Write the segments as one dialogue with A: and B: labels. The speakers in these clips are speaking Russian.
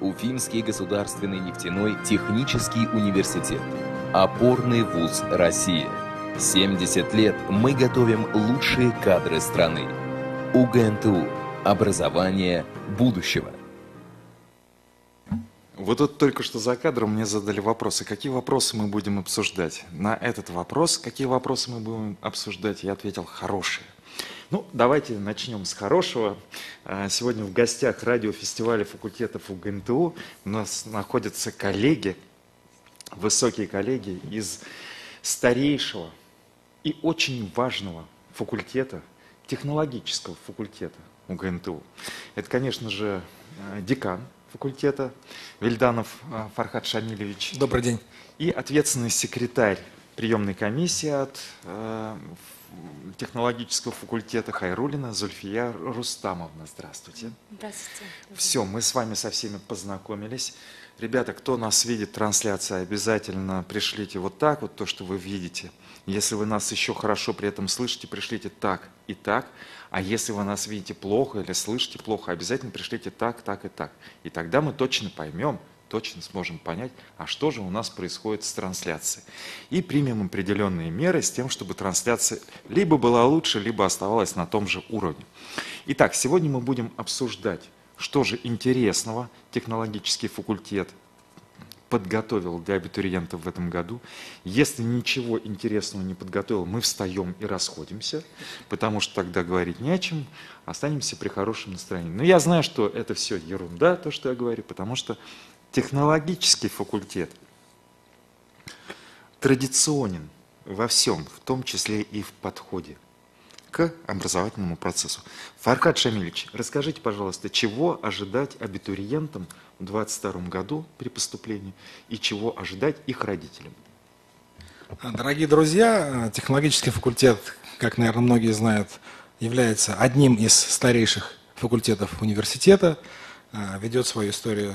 A: Уфимский государственный нефтяной технический университет. Опорный вуз России. 70 лет мы готовим лучшие кадры страны. УГНТУ. Образование будущего.
B: Вот тут только что за кадром мне задали вопросы. Какие вопросы мы будем обсуждать? На этот вопрос, какие вопросы мы будем обсуждать, я ответил хорошие. Ну, давайте начнем с хорошего. А, сегодня в гостях радиофестиваля факультетов УГНТУ у нас находятся коллеги, высокие коллеги из старейшего и очень важного факультета, технологического факультета УГНТУ. Это, конечно же, а, декан факультета Вильданов а, Фархат Шамилевич.
C: Добрый день.
B: И ответственный секретарь приемной комиссии от технологического факультета Хайрулина Зульфия Рустамовна. Здравствуйте.
D: Здравствуйте.
B: Все, мы с вами со всеми познакомились. Ребята, кто нас видит трансляция, обязательно пришлите вот так вот то, что вы видите. Если вы нас еще хорошо при этом слышите, пришлите так и так. А если вы нас видите плохо или слышите плохо, обязательно пришлите так, так и так. И тогда мы точно поймем, точно сможем понять, а что же у нас происходит с трансляцией. И примем определенные меры с тем, чтобы трансляция либо была лучше, либо оставалась на том же уровне. Итак, сегодня мы будем обсуждать, что же интересного технологический факультет подготовил для абитуриентов в этом году. Если ничего интересного не подготовил, мы встаем и расходимся, потому что тогда говорить не о чем, останемся при хорошем настроении. Но я знаю, что это все ерунда, то, что я говорю, потому что технологический факультет традиционен во всем, в том числе и в подходе к образовательному процессу. Фархад Шамильевич, расскажите, пожалуйста, чего ожидать абитуриентам в 2022 году при поступлении и чего ожидать их родителям?
C: Дорогие друзья, технологический факультет, как, наверное, многие знают, является одним из старейших факультетов университета, ведет свою историю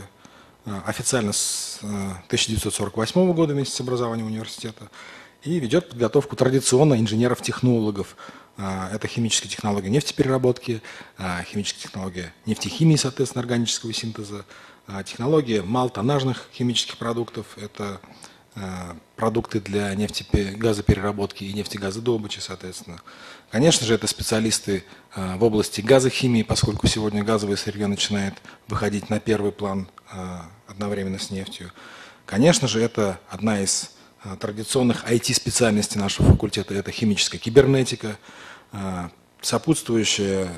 C: официально с 1948 э, года вместе с образованием университета и ведет подготовку традиционно инженеров-технологов. Э, это химические технологии нефтепереработки, химические технологии нефтехимии, соответственно, органического синтеза, технологии малтонажных химических продуктов, это продукты для нефтегазопереработки и нефтегазодобычи, соответственно. Конечно же, это специалисты в области газохимии, поскольку сегодня газовое сырье начинает выходить на первый план одновременно с нефтью. Конечно же, это одна из а, традиционных IT-специальностей нашего факультета, это химическая кибернетика. А, сопутствующее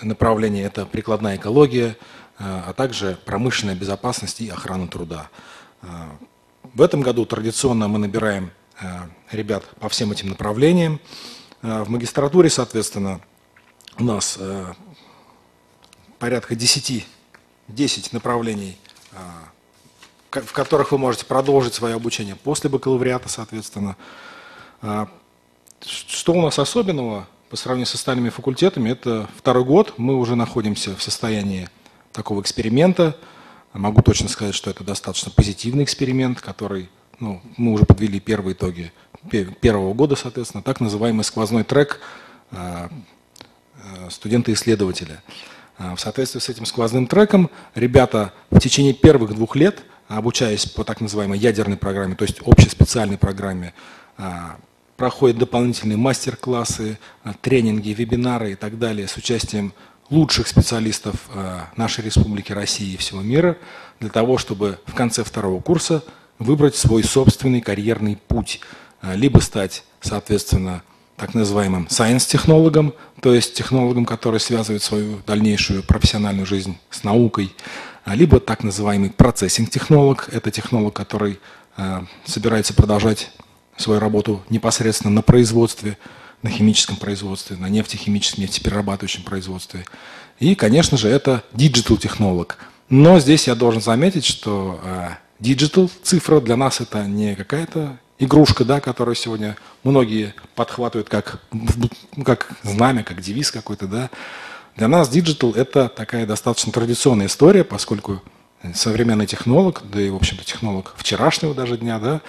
C: направление – это прикладная экология, а, а также промышленная безопасность и охрана труда. В этом году традиционно мы набираем ребят по всем этим направлениям. В магистратуре, соответственно, у нас порядка 10, 10 направлений а, в которых вы можете продолжить свое обучение после бакалавриата, соответственно. А, что у нас особенного по сравнению с остальными факультетами? Это второй год, мы уже находимся в состоянии такого эксперимента. Могу точно сказать, что это достаточно позитивный эксперимент, который ну, мы уже подвели первые итоги первого года, соответственно, так называемый сквозной трек а, студента-исследователя. А, в соответствии с этим сквозным треком ребята в течение первых двух лет, обучаясь по так называемой ядерной программе, то есть общеспециальной программе, а, проходят дополнительные мастер-классы, а, тренинги, вебинары и так далее с участием лучших специалистов нашей республики России и всего мира для того, чтобы в конце второго курса выбрать свой собственный карьерный путь, либо стать, соответственно, так называемым science-технологом, то есть технологом, который связывает свою дальнейшую профессиональную жизнь с наукой, а, либо так называемый процессинг-технолог, это технолог, который а, собирается продолжать свою работу непосредственно на производстве, на химическом производстве, на нефтехимическом, нефтеперерабатывающем производстве. И, конечно же, это digital-технолог. Но здесь я должен заметить, что digital, цифра для нас это не какая-то игрушка, да, которую сегодня многие подхватывают как, как знамя, как девиз какой-то, да. Для нас digital – это такая достаточно традиционная история, поскольку современный технолог, да и, в общем-то, технолог вчерашнего даже дня, да,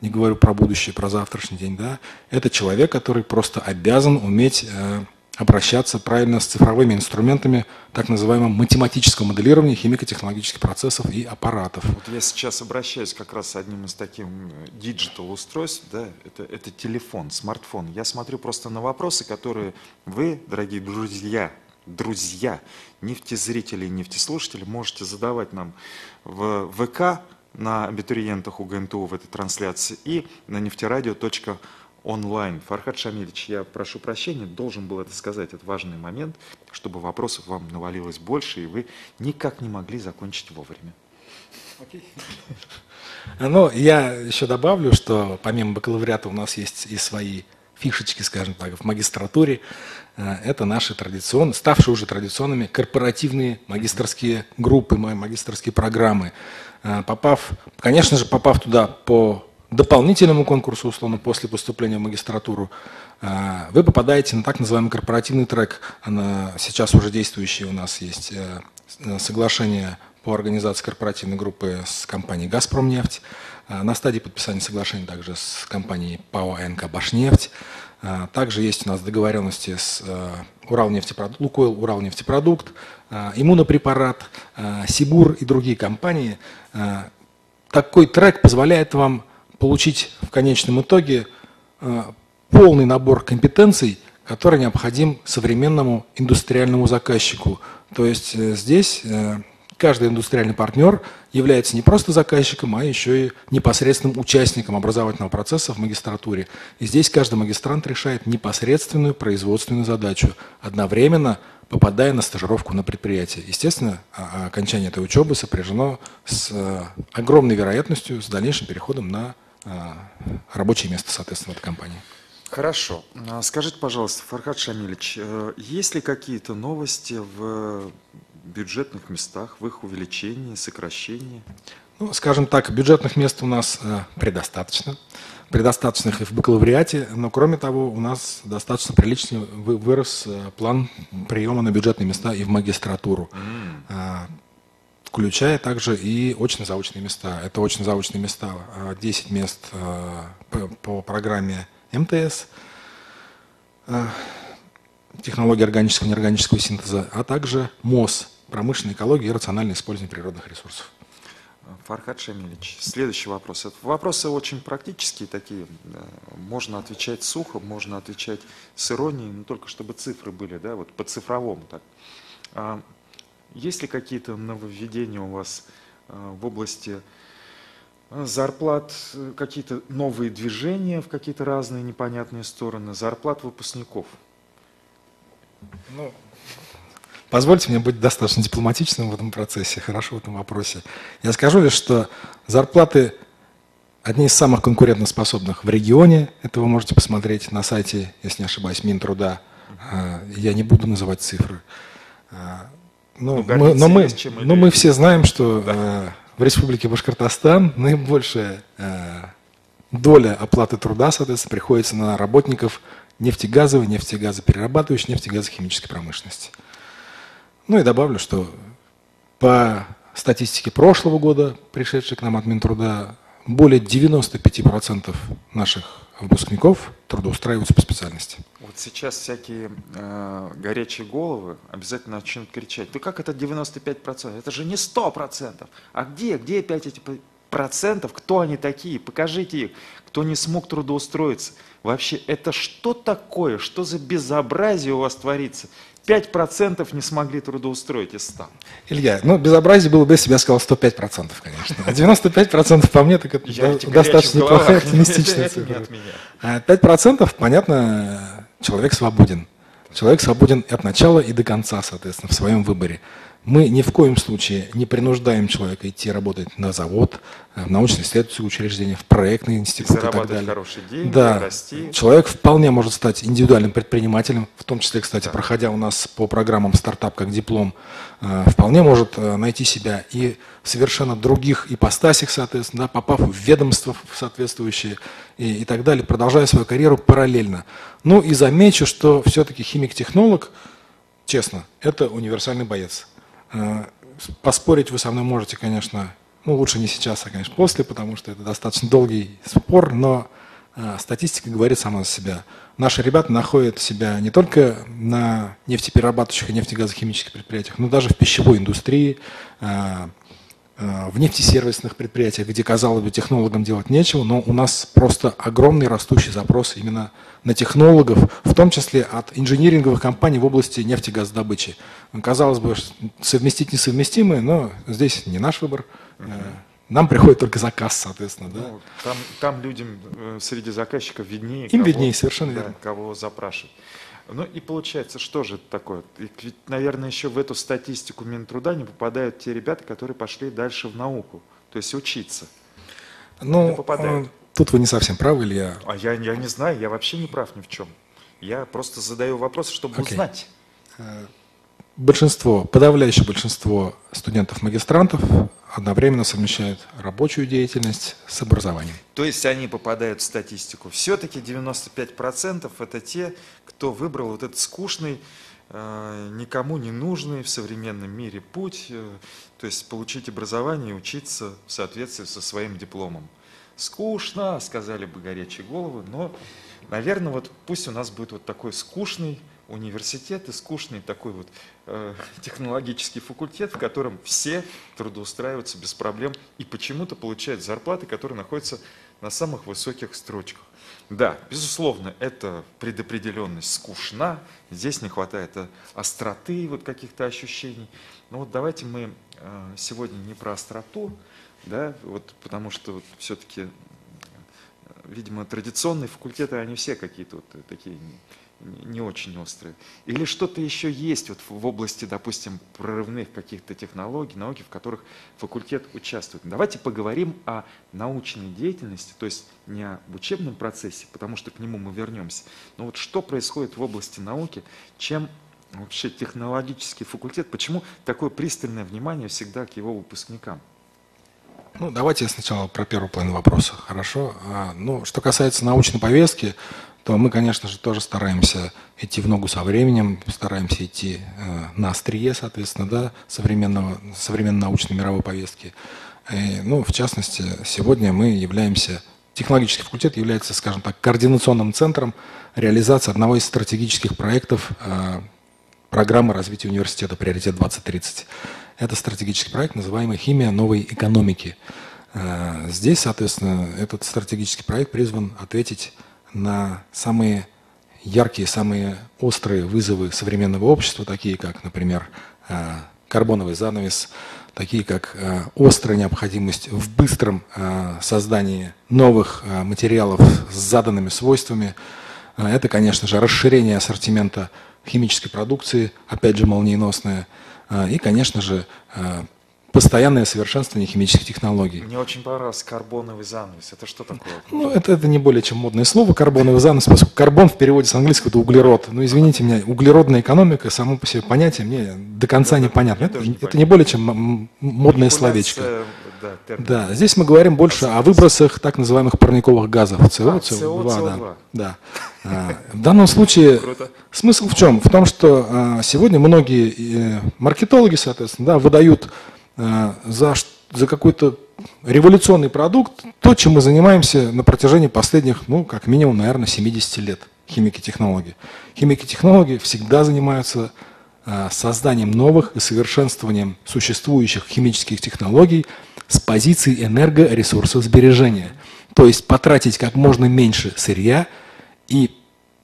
C: не говорю про будущее, про завтрашний день, да, это человек, который просто обязан уметь э, обращаться правильно с цифровыми инструментами так называемого математического моделирования химико-технологических процессов и аппаратов.
B: Вот я сейчас обращаюсь как раз с одним из таких digital устройств, да, это, это телефон, смартфон. Я смотрю просто на вопросы, которые вы, дорогие друзья, друзья, нефтезрители и нефтеслушатели, можете задавать нам в ВК на абитуриентах УГНТУ в этой трансляции и на нефтерадио.онлайн. Фархад Шамильевич, я прошу прощения, должен был это сказать, это важный момент, чтобы вопросов вам навалилось больше, и вы никак не могли закончить вовремя.
C: Okay. Ну, я еще добавлю, что помимо бакалавриата у нас есть и свои фишечки, скажем так, в магистратуре. Э, это наши традиционные, ставшие уже традиционными корпоративные магистрские группы, магистрские программы. Э, попав, конечно же, попав туда по дополнительному конкурсу, условно, после поступления в магистратуру, э, вы попадаете на так называемый корпоративный трек. Сейчас уже действующий у нас есть соглашение по организации корпоративной группы с компанией «Газпромнефть». На стадии подписания соглашения также с компанией ПАО «НК Башнефть». Также есть у нас договоренности с э, Уралнефтепродукт, Лукойл, Уралнефтепродукт, э, иммунопрепарат, э, Сибур и другие компании. Такой трек позволяет вам получить в конечном итоге полный набор компетенций, который необходим современному индустриальному заказчику. То есть здесь каждый индустриальный партнер является не просто заказчиком, а еще и непосредственным участником образовательного процесса в магистратуре. И здесь каждый магистрант решает непосредственную производственную задачу, одновременно попадая на стажировку на предприятие. Естественно, окончание этой учебы сопряжено с э, огромной вероятностью, с дальнейшим переходом на э, рабочее место, соответственно, в этой компании.
B: Хорошо. А скажите, пожалуйста, Фархад Шамилевич, э, есть ли какие-то новости в бюджетных местах, в их увеличении, сокращении?
C: Ну, скажем так, бюджетных мест у нас э, предостаточно. Предостаточных и в бакалавриате, но кроме того, у нас достаточно приличный вырос э, план приема на бюджетные места и в магистратуру. Mm. Включая также и очно-заочные места. Это очно-заочные места, 10 мест по программе МТС, технологии органического и неорганического синтеза, а также МОЗ, промышленная экология и рациональное использование природных ресурсов.
B: Фархад Шамилевич, следующий вопрос. Это вопросы очень практические такие. Можно отвечать сухо, можно отвечать с иронией, но только чтобы цифры были, да, вот по цифровому так. Есть ли какие-то нововведения у вас а, в области а, зарплат, какие-то новые движения в какие-то разные непонятные стороны, зарплат выпускников?
C: Ну, Позвольте мне быть достаточно дипломатичным в этом процессе, хорошо в этом вопросе. Я скажу лишь, что зарплаты одни из самых конкурентоспособных в регионе. Это вы можете посмотреть на сайте, если не ошибаюсь, Минтруда. Я не буду называть цифры. Но, ну, мы, но, мы, но мы все знаем, что да. в Республике Башкортостан наибольшая доля оплаты труда, соответственно, приходится на работников нефтегазовой, нефтегазоперерабатывающей, нефтегазохимической промышленности. Ну и добавлю, что по статистике прошлого года, пришедшей к нам от Минтруда, более 95% наших выпускников трудоустраиваются по специальности.
B: Вот сейчас всякие э, горячие головы обязательно начнут кричать, ну как это 95%? Это же не 100%. А где, где опять эти процентов? Кто они такие? Покажите их. Кто не смог трудоустроиться? Вообще, это что такое? Что за безобразие у вас творится? 5% не смогли трудоустроить из 100.
C: Илья, ну безобразие было бы, если бы я сказал 105%, конечно. А 95% по мне, так это я достаточно неплохая оптимистичная цифра. 5% а понятно, человек свободен. Человек свободен от начала и до конца, соответственно, в своем выборе. Мы ни в коем случае не принуждаем человека идти работать на завод, э, в научно-исследовательское учреждение, в проектный институт и, и так далее.
B: хорошие деньги,
C: да. расти. Человек вполне может стать индивидуальным предпринимателем, в том числе, кстати, да. проходя у нас по программам стартап как диплом, э, вполне может э, найти себя и в совершенно других ипостасях, соответственно, да, попав в ведомство соответствующие и, и так далее, продолжая свою карьеру параллельно. Ну и замечу, что все-таки химик-технолог, честно, это универсальный боец. Поспорить вы со мной можете, конечно, ну лучше не сейчас, а, конечно, после, потому что это достаточно долгий спор, но а, статистика говорит сама за себя. Наши ребята находят себя не только на нефтеперерабатывающих и нефтегазохимических предприятиях, но даже в пищевой индустрии, а, в нефтесервисных предприятиях, где, казалось бы, технологам делать нечего, но у нас просто огромный растущий запрос именно на технологов, в том числе от инжиниринговых компаний в области нефтегазодобычи. Казалось бы, совместить несовместимые, но здесь не наш выбор. Нам приходит только заказ, соответственно. Да? Ну,
B: там, там людям э, среди заказчиков виднее.
C: Им кого, виднее, совершенно да, верно.
B: Кого запрашивать. Ну и получается, что же это такое? Ведь, наверное, еще в эту статистику Минтруда не попадают те ребята, которые пошли дальше в науку, то есть учиться.
C: Ну, тут вы не совсем правы, Илья.
B: А я, я не знаю, я вообще не прав ни в чем. Я просто задаю вопросы, чтобы okay. узнать. Э,
C: большинство, подавляющее большинство студентов-магистрантов одновременно совмещают рабочую деятельность с образованием.
B: То есть они попадают в статистику. Все-таки 95% это те, кто выбрал вот этот скучный, э, никому не нужный в современном мире путь, э, то есть получить образование и учиться в соответствии со своим дипломом. Скучно, сказали бы горячие головы, но, наверное, вот пусть у нас будет вот такой скучный университет и скучный такой вот э, технологический факультет, в котором все трудоустраиваются без проблем и почему-то получают зарплаты, которые находятся на самых высоких строчках. Да, безусловно, эта предопределенность скучна, здесь не хватает э, остроты, вот каких-то ощущений. Но вот давайте мы э, сегодня не про остроту, да, вот потому что вот все-таки, э, видимо, традиционные факультеты, они все какие-то вот такие не очень острые. Или что-то еще есть вот в области, допустим, прорывных каких-то технологий, науки, в которых факультет участвует. Давайте поговорим о научной деятельности, то есть не об учебном процессе, потому что к нему мы вернемся, но вот что происходит в области науки, чем вообще технологический факультет, почему такое пристальное внимание всегда к его выпускникам?
C: Ну, давайте сначала про первый план вопроса, хорошо? А, ну, что касается научной повестки, то мы, конечно же, тоже стараемся идти в ногу со временем, стараемся идти э, на острие, соответственно, да, современного, современной научной мировой повестки. И, ну, в частности, сегодня мы являемся, технологический факультет является, скажем так, координационным центром реализации одного из стратегических проектов э, программы развития университета «Приоритет 2030». Это стратегический проект, называемый «Химия новой экономики». Э, здесь, соответственно, этот стратегический проект призван ответить на самые яркие, самые острые вызовы современного общества, такие как, например, э, карбоновый занавес, такие как э, острая необходимость в быстром э, создании новых материалов с заданными свойствами. Это, конечно же, расширение ассортимента химической продукции, опять же, молниеносное. И, конечно же, постоянное совершенствование химических технологий.
B: Мне очень понравился карбоновый занавес. Это что такое?
C: Ну, это, это не более чем модное слово, карбоновый занавес, поскольку карбон в переводе с английского это углерод. Ну, извините меня, углеродная экономика, само по себе понятие мне до конца да, непонятно. Это, не это не более чем модное словечко. Да, да, здесь мы говорим больше о выбросах так называемых парниковых газов, СО, а, СО2. CO2. Да. Да. А, в данном случае Круто. смысл в чем? В том, что а, сегодня многие э, маркетологи, соответственно, да, выдают Э, за, за какой-то революционный продукт, то, чем мы занимаемся на протяжении последних, ну, как минимум, наверное, 70 лет химики-технологии. Химики-технологии всегда занимаются э, созданием новых и совершенствованием существующих химических технологий с позиции энергоресурсосбережения. То есть потратить как можно меньше сырья и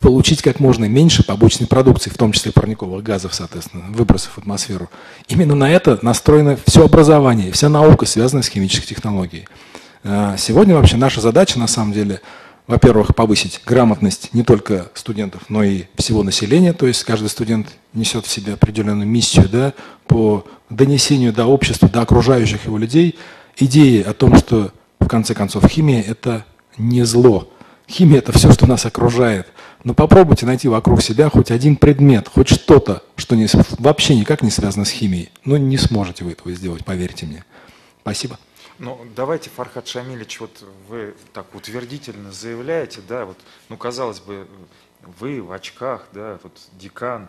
C: получить как можно меньше побочной продукции, в том числе парниковых газов, соответственно, выбросов в атмосферу. Именно на это настроено все образование, вся наука, связанная с химической технологией. А, сегодня вообще наша задача, на самом деле, во-первых, повысить грамотность не только студентов, но и всего населения, то есть каждый студент несет в себе определенную миссию да, по донесению до общества, до окружающих его людей, идеи о том, что в конце концов химия – это не зло. Химия – это все, что нас окружает. Но попробуйте найти вокруг себя хоть один предмет, хоть что-то, что не, вообще никак не связано с химией. Но не сможете вы этого сделать, поверьте мне. Спасибо.
B: Ну, давайте, Фархад Шамилевич, вот вы так утвердительно заявляете, да, вот, ну, казалось бы, вы в очках, да, вот декан,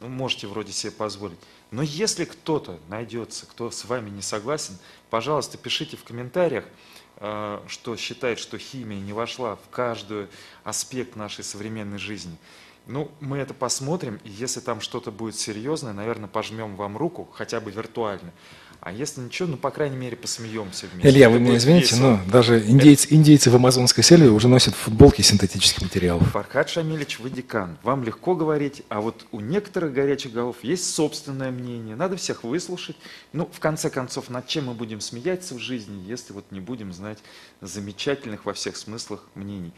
B: ну, можете вроде себе позволить. Но если кто-то найдется, кто с вами не согласен, пожалуйста, пишите в комментариях, что считает, что химия не вошла в каждый аспект нашей современной жизни. Ну, мы это посмотрим, и если там что-то будет серьезное, наверное, пожмем вам руку, хотя бы виртуально. А если ничего, ну, по крайней мере, посмеемся вместе.
C: Илья, вы меня извините, весело. но даже индейцы, индейцы в амазонской сельве уже носят футболки синтетических материалов.
B: Фархад Шамилевич, вы декан. Вам легко говорить, а вот у некоторых горячих голов есть собственное мнение. Надо всех выслушать. Ну, в конце концов, над чем мы будем смеяться в жизни, если вот не будем знать замечательных во всех смыслах мнений.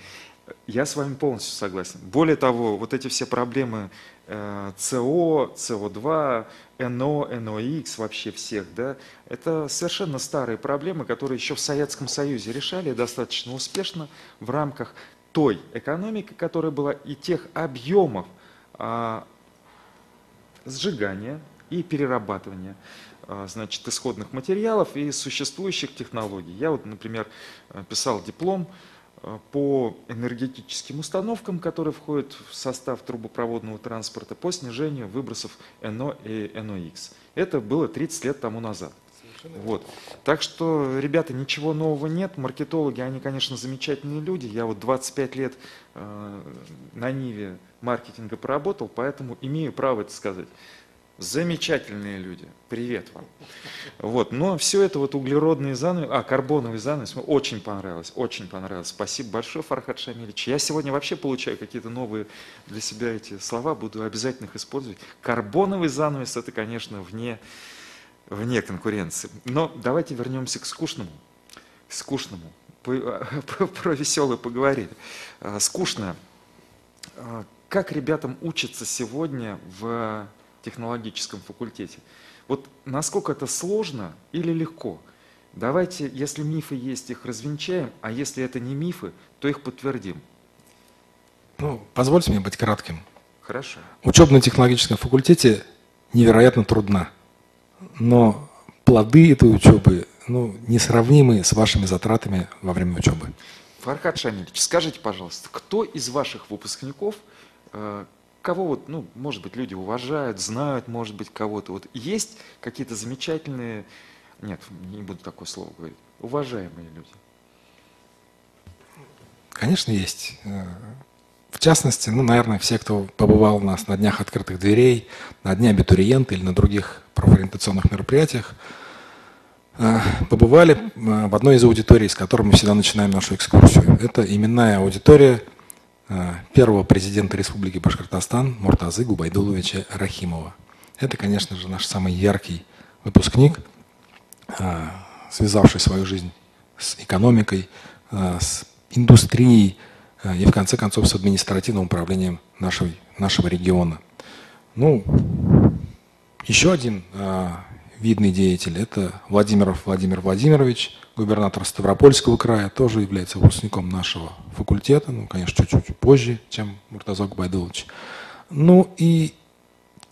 B: Я с вами полностью согласен. Более того, вот эти все проблемы э, СО, СО2, НО, НОx вообще всех, да, это совершенно старые проблемы, которые еще в Советском Союзе решали достаточно успешно в рамках той экономики, которая была, и тех объемов а, сжигания и перерабатывания а, значит, исходных материалов и существующих технологий. Я вот, например, писал диплом Э, по энергетическим установкам, которые входят в состав трубопроводного транспорта, по снижению выбросов НО и НОx. Это было 30 лет тому назад. Вот. Так что, ребята, ничего нового нет. Маркетологи, они, конечно, замечательные люди. Я вот 25 лет э, на Ниве маркетинга поработал, поэтому имею право это сказать. Замечательные люди. Привет вам. Вот. Но все это вот углеродные занавес, а, карбоновый занавес, очень понравилось, очень понравилось. Спасибо большое, Фархад Шамилевич. Я сегодня вообще получаю какие-то новые для себя эти слова, буду обязательно их использовать. Карбоновый занавес, это, конечно, вне, вне конкуренции. Но давайте вернемся к скучному. К скучному. Про веселое поговорили. А, скучно. А, как ребятам учатся сегодня в технологическом факультете. Вот насколько это сложно или легко? Давайте, если мифы есть, их развенчаем, а если это не мифы, то их подтвердим.
C: Ну, позвольте мне быть кратким.
B: Хорошо.
C: Учеба на технологическом факультете невероятно трудна, но плоды этой учебы ну, несравнимы с вашими затратами во время учебы.
B: Фархад Шамильевич, скажите, пожалуйста, кто из ваших выпускников э, кого вот, ну, может быть, люди уважают, знают, может быть, кого-то. Вот есть какие-то замечательные, нет, не буду такое слово говорить, уважаемые люди?
C: Конечно, есть. В частности, ну, наверное, все, кто побывал у нас на днях открытых дверей, на дне абитуриента или на других профориентационных мероприятиях, э, побывали э, в одной из аудиторий, с которой мы всегда начинаем нашу экскурсию. Это именная аудитория Э, первого президента Республики Башкортостан Муртазы Губайдуловича Рахимова. Это, конечно же, наш самый яркий выпускник, э, связавший свою жизнь с экономикой, э, с индустрией и, в конце концов, с административным управлением нашего, нашего региона. Ну, еще один видный деятель – это Владимиров Владимир Владимирович, губернатор Ставропольского края, тоже является выпускником нашего факультета, ну, конечно, чуть-чуть позже, чем Муртазок Байдулович. Ну и,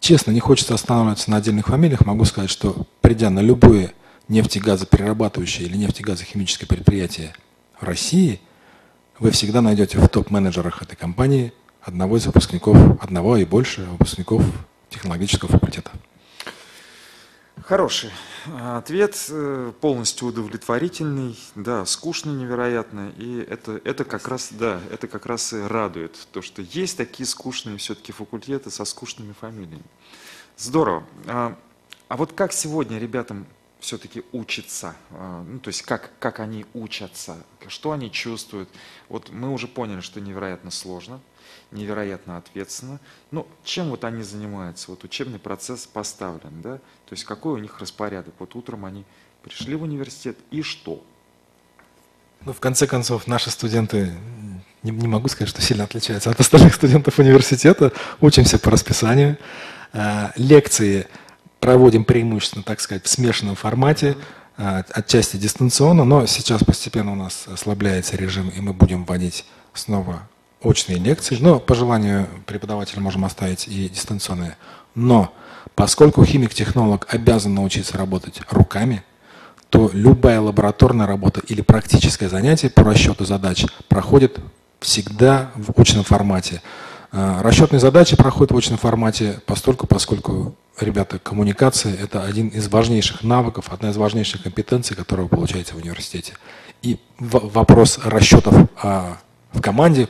C: честно, не хочется останавливаться на отдельных фамилиях, могу сказать, что придя на любое нефтегазоперерабатывающее или нефтегазохимическое предприятие в России, вы всегда найдете в топ-менеджерах этой компании одного из выпускников, одного и больше выпускников технологического факультета.
B: Хороший ответ, э, полностью удовлетворительный, да, скучный невероятно, и это, это как раз, да, это как раз и радует, то, что есть такие скучные все-таки факультеты со скучными фамилиями. Здорово. А, а вот как сегодня ребятам все-таки учиться, а, ну, то есть как, как они учатся, что они чувствуют. Вот мы уже поняли, что невероятно сложно, невероятно ответственно. Но чем вот они занимаются? Вот учебный процесс поставлен, да? То есть какой у них распорядок? Вот утром они пришли в университет и что?
C: Ну, в конце концов, наши студенты, не, не могу сказать, что сильно отличаются от остальных студентов университета. Учимся по расписанию. А, лекции проводим преимущественно, так сказать, в смешанном формате, а, отчасти дистанционно, но сейчас постепенно у нас ослабляется режим, и мы будем вводить снова очные лекции, но по желанию преподавателя можем оставить и дистанционные. Но поскольку химик-технолог обязан научиться работать руками, то любая лабораторная работа или практическое занятие по расчету задач проходит всегда в очном формате. А, расчетные задачи проходят в очном формате постольку, поскольку, ребята, коммуникация – это один из важнейших навыков, одна из важнейших компетенций, которую вы получаете в университете. И вопрос расчетов а, в команде,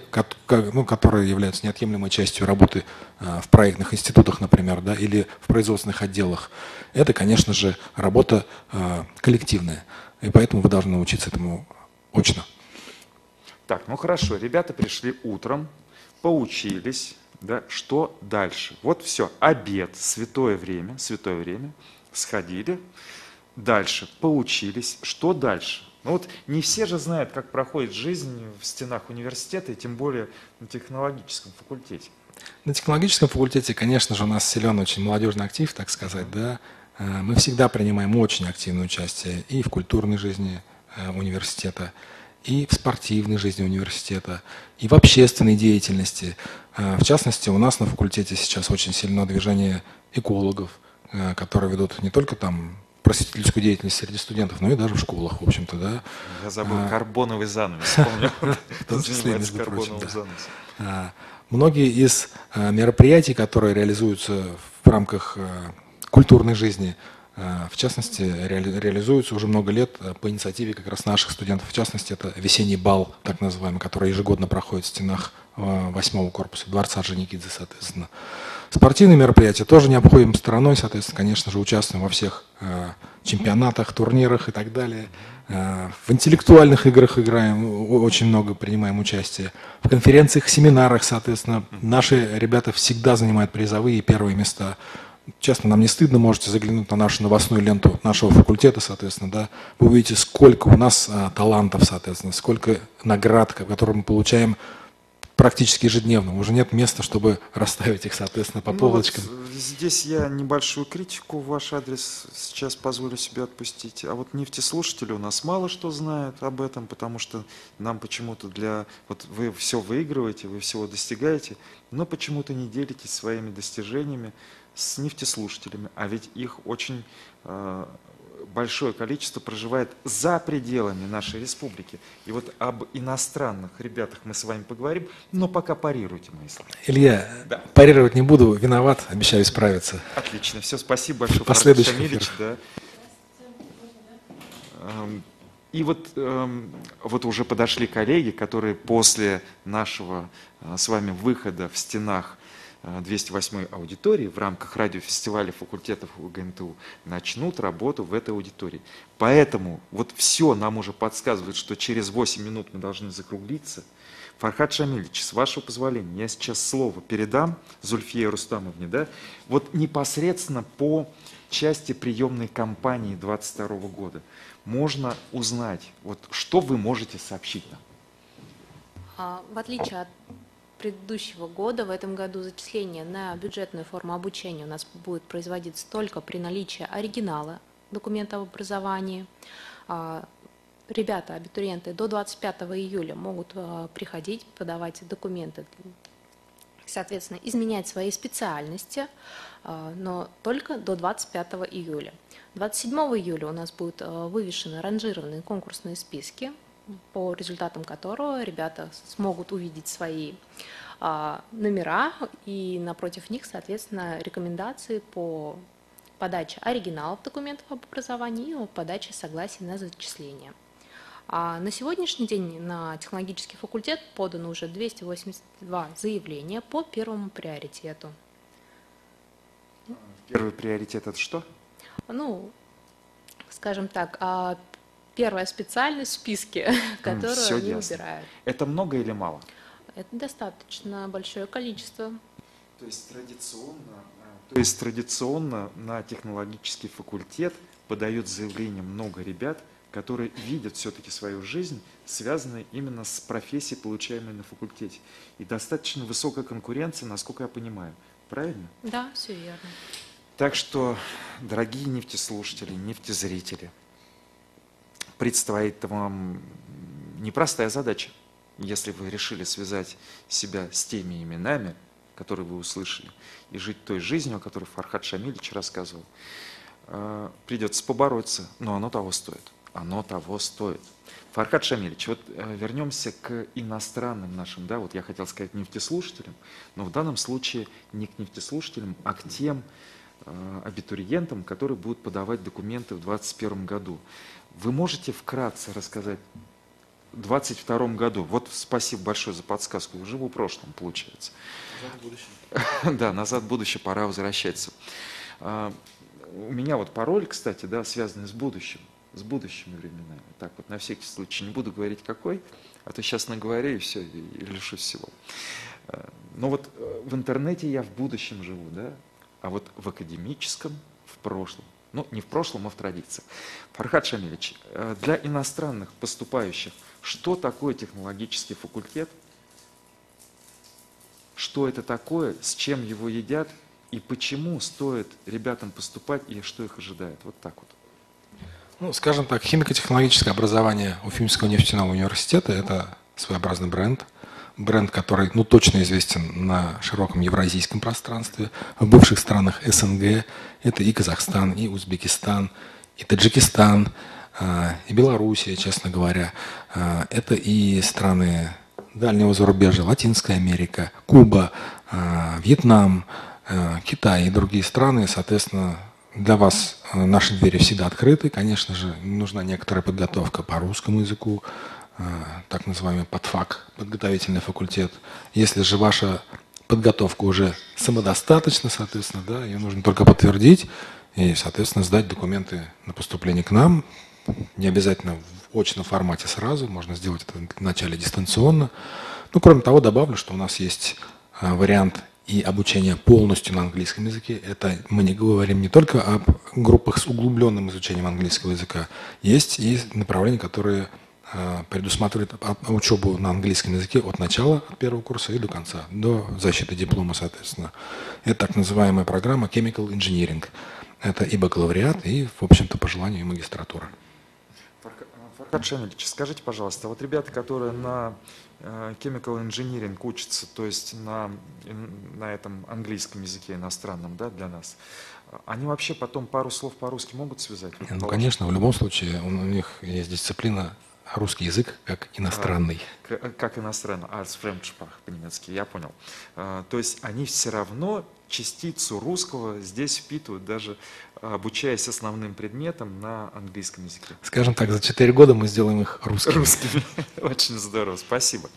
C: ну, которые являются неотъемлемой частью работы а, в проектных институтах, например, да, или в производственных отделах, это, конечно же, работа а, коллективная. И поэтому вы должны научиться этому очно.
B: Так, ну хорошо, ребята пришли утром, поучились, да, что дальше? Вот все, обед, святое время, святое время, сходили, дальше, поучились, что дальше? Ну вот не все же знают, как проходит жизнь в стенах университета, и тем более на технологическом факультете.
C: На технологическом факультете, конечно же, у нас силен очень молодежный актив, так сказать, да. Э, мы всегда принимаем очень активное участие и в культурной жизни э, университета, и в спортивной жизни университета, и в общественной деятельности. Э, в частности, у нас на факультете сейчас очень сильно движение экологов, которые ведут не только там просветительскую деятельность среди студентов, но и даже в школах, в общем-то, да.
B: Я забыл, а, карбоновый занавес, помню.
C: В том числе, между прочим, а, Многие из а, мероприятий, которые реализуются в рамках а, культурной жизни, в частности, реализуются уже много лет по инициативе как раз наших студентов. В частности, это весенний бал, так называемый, который ежегодно проходит в стенах восьмого корпуса Дворца Женикидзе, соответственно. Спортивные мероприятия тоже не обходим стороной, соответственно, конечно же, участвуем во всех э, чемпионатах, турнирах и так далее. Э, в интеллектуальных играх играем, очень много принимаем участие. В конференциях, семинарах, соответственно, наши ребята всегда занимают призовые и первые места. Честно, нам не стыдно, можете заглянуть на нашу новостную ленту нашего факультета, соответственно, да, вы увидите, сколько у нас а, талантов, соответственно, сколько наград, которые мы получаем практически ежедневно. Уже нет места, чтобы расставить их, соответственно, по ну полочкам. Вот
B: здесь я небольшую критику в ваш адрес сейчас позволю себе отпустить. А вот нефтеслушатели у нас мало что знают об этом, потому что нам почему-то для... Вот вы все выигрываете, вы всего достигаете, но почему-то не делитесь своими достижениями с нефтеслушателями. А ведь их очень э, большое количество проживает за пределами нашей республики. И вот об иностранных ребятах мы с вами поговорим, но пока парируйте мои слова.
C: Илья, да. парировать не буду, виноват, обещаю справиться.
B: Отлично, все, спасибо большое.
C: Последующих Шамилич, да.
B: Эм, и вот, эм, вот уже подошли коллеги, которые после нашего э, с вами выхода в стенах 208 аудитории в рамках радиофестиваля факультетов УГНТУ начнут работу в этой аудитории. Поэтому вот все нам уже подсказывает, что через 8 минут мы должны закруглиться. Фархад Шамильевич, с вашего позволения, я сейчас слово передам Зульфие Рустамовне, да, вот непосредственно по части приемной кампании 22 года можно узнать, вот что вы можете сообщить нам?
D: А, в отличие от предыдущего года, в этом году зачисление на бюджетную форму обучения у нас будет производиться только при наличии оригинала документа об образовании. А, ребята, абитуриенты до 25 июля могут а, приходить, подавать документы, соответственно, изменять свои специальности, а, но только до 25 июля. 27 июля у нас будут вывешены ранжированные конкурсные списки по результатам которого ребята смогут увидеть свои а, номера и напротив них, соответственно, рекомендации по подаче оригиналов документов об образовании и подаче согласия на зачисление. А на сегодняшний день на технологический факультет подано уже 282 заявления по первому приоритету.
B: Первый приоритет это что?
D: Ну, скажем так, а первая специальность в списке, которую Все они ясно. выбирают.
B: Это много или мало?
D: Это достаточно большое количество.
B: То есть традиционно, э, то есть традиционно на технологический факультет подают заявление много ребят, которые видят все-таки свою жизнь, связанную именно с профессией, получаемой на факультете. И достаточно высокая конкуренция, насколько я понимаю. Правильно?
D: Да, все верно.
B: Так что, дорогие нефтеслушатели, нефтезрители, предстоит вам непростая задача, если вы решили связать себя с теми именами, которые вы услышали, и жить той жизнью, о которой Фархад Шамильевич рассказывал, э, придется побороться, но оно того стоит. Оно того стоит. Фархад Шамильевич, вот э, вернемся к иностранным нашим, да, вот я хотел сказать нефтеслушателям, но в данном случае не к нефтеслушателям, а к тем э, абитуриентам, которые будут подавать документы в 2021 году. Вы можете вкратце рассказать 22 году. Вот спасибо большое за подсказку. Живу в прошлом, получается. Назад в будущее. Да, назад в будущее пора возвращаться. А, у меня вот пароль, кстати, да, связанный с будущим, с будущими временами. Так вот, на всякий случай, не буду говорить какой, а то сейчас наговорю и все, и лишусь всего. А, но вот э, в интернете я в будущем живу, да, а вот в академическом в прошлом. Ну, не в прошлом, а в традициях. Фархад Шамилевич, э, для иностранных поступающих, что такое технологический факультет? Что это такое, с чем его едят и почему стоит ребятам поступать и что их ожидает? Вот так вот.
C: Ну, скажем так, химико-технологическое образование Уфимского нефтяного университета – это своеобразный бренд. Бренд, который ну, точно известен на широком евразийском пространстве. В бывших странах СНГ – это и Казахстан, и Узбекистан, и Таджикистан, а, и Белоруссия, честно говоря. А, это и страны дальнего зарубежья, Латинская Америка, Куба, а, Вьетнам, Китай и другие страны. Соответственно, для вас наши двери всегда открыты. Конечно же, нужна некоторая подготовка по русскому языку, так называемый подфак, подготовительный факультет. Если же ваша подготовка уже самодостаточна, соответственно, да, ее нужно только подтвердить и, соответственно, сдать документы на поступление к нам, не обязательно в очном формате сразу, можно сделать это вначале дистанционно. Ну, кроме того, добавлю, что у нас есть а, вариант и обучения полностью на английском языке. Это мы не говорим не только об группах с углубленным изучением английского языка. Есть и направления, которые а, предусматривают учебу на английском языке от начала, от первого курса и до конца, до защиты диплома, соответственно. Это так называемая программа Chemical Engineering. Это и бакалавриат, и, в общем-то, по желанию, и магистратура.
B: Фархад Шамильевич, скажите, пожалуйста, вот ребята, которые на э, chemical engineering учатся, то есть на, на этом английском языке иностранном, да, для нас, они вообще потом пару слов по-русски могут связать?
C: Ну, конечно, в любом случае у них есть дисциплина русский язык как иностранный.
B: А, как иностранный, als Fremdsprach по-немецки, я понял. А, то есть они все равно частицу русского здесь впитывают, даже обучаясь основным предметам на английском языке.
C: Скажем так, за 4 года мы сделаем их русскими.
B: Русскими. Очень здорово, спасибо.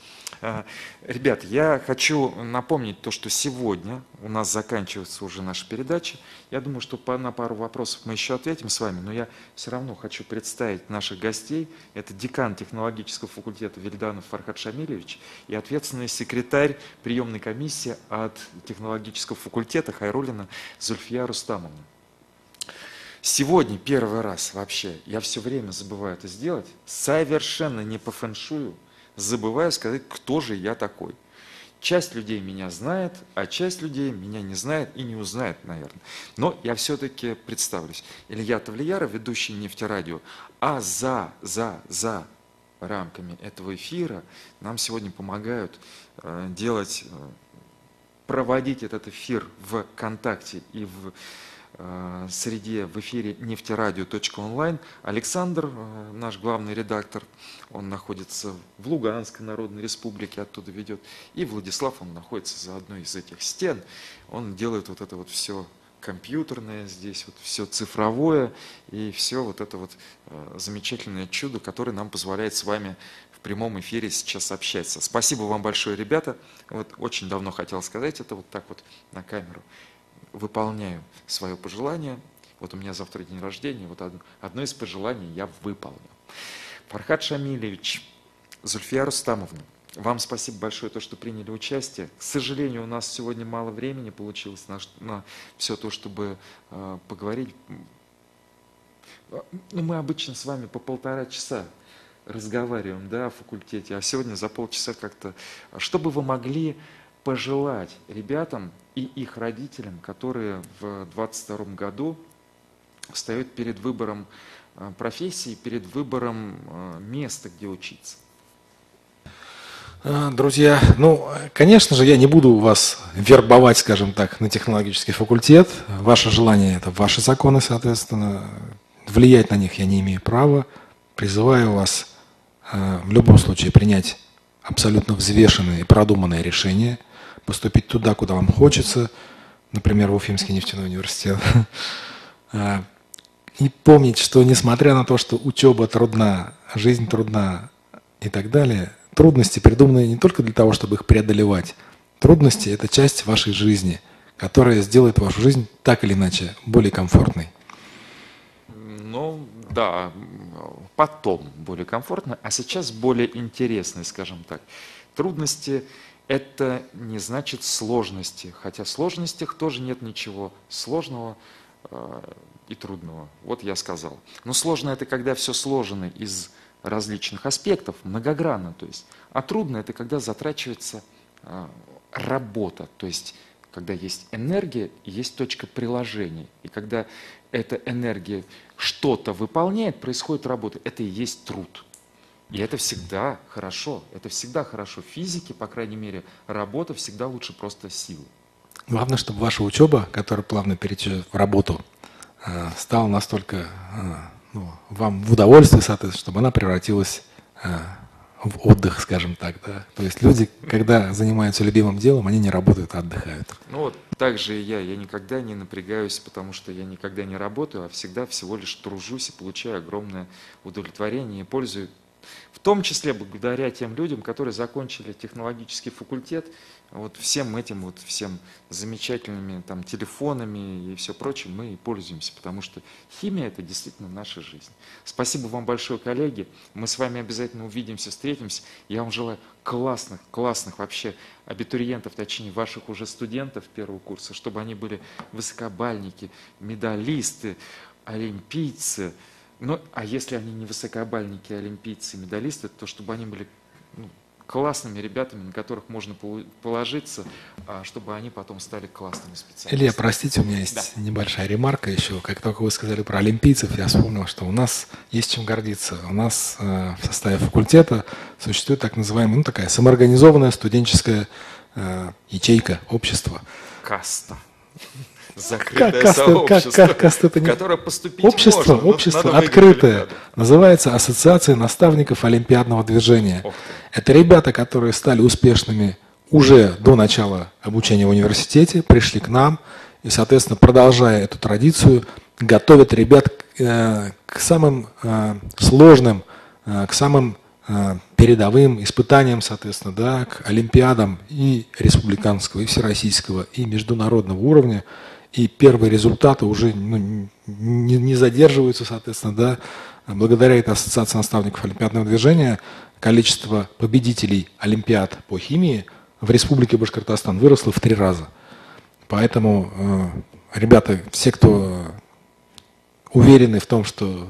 B: А, ребят, я хочу напомнить то, что сегодня у нас заканчивается уже наша передача. Я думаю, что на пару вопросов мы еще ответим с вами, но я все равно хочу представить наших гостей. Это декан технологического факультета Вильданов Фархад Шамилевич и ответственный секретарь приемной комиссии от технологического факультета Хайрулина Зульфия Рустамовна. Сегодня первый раз вообще, я все время забываю это сделать, совершенно не по фэншую, забываю сказать, кто же я такой. Часть людей меня знает, а часть людей меня не знает и не узнает, наверное. Но я все-таки представлюсь. Илья Тавлияров, ведущий нефтерадио. А за, за, за рамками этого эфира нам сегодня помогают э, делать, э, проводить этот эфир в ВКонтакте и в среде в эфире нефтерадио.онлайн. Александр, э, наш главный редактор, он находится в Луганской Народной Республике, оттуда ведет. И Владислав, он находится за одной из этих стен. Он делает вот это вот все компьютерное здесь, вот все цифровое и все вот это вот э, замечательное чудо, которое нам позволяет с вами в прямом эфире сейчас общаться. Спасибо вам большое, ребята. Вот очень давно хотел сказать это вот так вот на камеру выполняю свое пожелание. Вот у меня завтра день рождения, вот одно из пожеланий я выполню. Фархад Шамилевич, Зульфия Рустамовна, вам спасибо большое, то, что приняли участие. К сожалению, у нас сегодня мало времени получилось на, на все то, чтобы э, поговорить. Ну, мы обычно с вами по полтора часа разговариваем да, о факультете, а сегодня за полчаса как-то... Что бы вы могли пожелать ребятам и их родителям, которые в 2022 году встают перед выбором э, профессии, перед выбором э, места, где учиться?
C: Э, друзья, ну, конечно же, я не буду вас вербовать, скажем так, на технологический факультет. Ваше желание – это ваши законы, соответственно. Влиять на них я не имею права. Призываю вас в любом случае принять абсолютно взвешенное и продуманное решение – поступить туда, куда вам хочется, например, в Уфимский нефтяной университет. А, и помнить, что несмотря на то, что учеба трудна, жизнь трудна, и так далее. Трудности придуманы не только для того, чтобы их преодолевать. Трудности – это часть вашей жизни, которая сделает вашу жизнь так или иначе более комфортной.
B: Ну, да, потом более комфортно, а сейчас более интересной, скажем так. Трудности – это не значит сложности, хотя в сложностях тоже нет ничего сложного э, и трудного. Вот я сказал. Но сложно – это когда все сложено из различных аспектов, многогранно. То есть, а трудно – это когда затрачивается э, работа, то есть когда есть энергия, есть точка приложения. И когда эта энергия что-то выполняет, происходит работа. Это и есть труд. И это всегда хорошо. Это всегда хорошо. В физике, по крайней мере, работа всегда лучше просто силы.
C: Главное, чтобы ваша учеба, которая плавно перейдет в работу, э, стала настолько э, ну, вам в удовольствие, соответственно, чтобы она превратилась э, в отдых, скажем так, да. То есть люди, когда занимаются любимым делом, они не работают, а отдыхают.
B: Ну вот так же и я. Я никогда не напрягаюсь, потому что я никогда не работаю, а всегда всего лишь тружусь и получаю огромное удовлетворение и пользую в том числе благодаря тем людям, которые закончили технологический факультет, вот всем этим, вот всем замечательными там, телефонами и все прочее мы и пользуемся, потому что химия – это действительно наша жизнь. Спасибо вам большое, коллеги. Мы с вами обязательно увидимся, встретимся. Я вам желаю классных, классных вообще абитуриентов, точнее ваших уже студентов первого курса, чтобы они были высокобальники, медалисты, олимпийцы, ну, а если они не высокобальники, олимпийцы, медалисты, то чтобы они были ну, классными ребятами, на которых можно положиться, а чтобы они потом стали классными специалистами.
C: Илья, простите, у меня есть да. небольшая ремарка еще. Как только вы сказали про олимпийцев, я вспомнил, что у нас есть чем гордиться. У нас э, в составе факультета существует так называемая, ну такая самоорганизованная студенческая э, ячейка общества.
B: Каста закрытое
C: как
B: сообщество,
C: как, как каста это не...
B: которое поступить
C: общество,
B: можно,
C: общество открытое, называется Ассоциация наставников Олимпиадного движения. Это ребята, которые стали успешными уже до начала обучения в университете, пришли к нам и, соответственно, продолжая эту традицию, готовят ребят э, к самым э, сложным, э, к самым передовым испытаниям, соответственно, да, к олимпиадам и республиканского, и всероссийского, и международного уровня и первые результаты уже ну, не, не задерживаются, соответственно, да, благодаря этой ассоциации наставников Олимпиадного движения количество победителей Олимпиад по химии в Республике Башкортостан выросло в три раза. Поэтому, э, ребята, все, кто уверены в том, что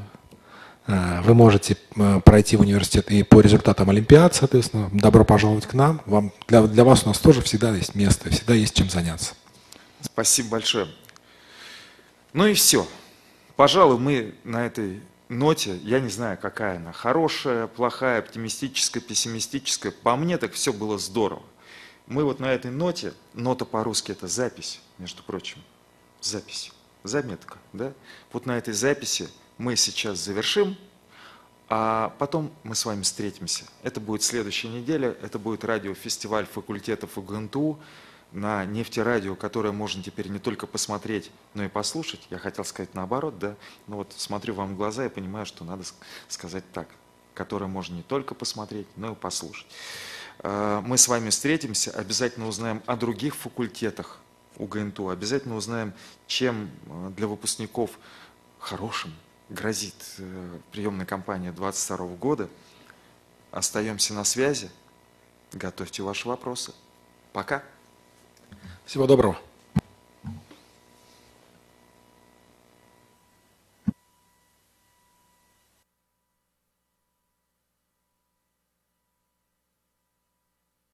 C: э, вы можете э, пройти в университет и по результатам Олимпиад, соответственно, добро пожаловать к нам. Вам, для, для вас у нас тоже всегда есть место, всегда есть чем заняться.
B: Спасибо большое. Ну и все. Пожалуй, мы на этой ноте, я не знаю, какая она, хорошая, плохая, оптимистическая, пессимистическая, по мне так все было здорово. Мы вот на этой ноте, нота по-русски это запись, между прочим, запись, заметка, да? Вот на этой записи мы сейчас завершим, а потом мы с вами встретимся. Это будет следующая неделя, это будет радиофестиваль факультетов УГНТУ на нефтерадио, которое можно теперь не только посмотреть, но и послушать. Я хотел сказать наоборот, да. Но вот смотрю вам в глаза и понимаю, что надо сказать так. Которое можно не только посмотреть, но и послушать. А, мы с вами встретимся, обязательно узнаем о других факультетах УГНТУ, обязательно узнаем, чем а, для выпускников хорошим грозит э, приемная кампания 2022 года. Остаемся на связи. Готовьте ваши вопросы. Пока.
C: Всего доброго.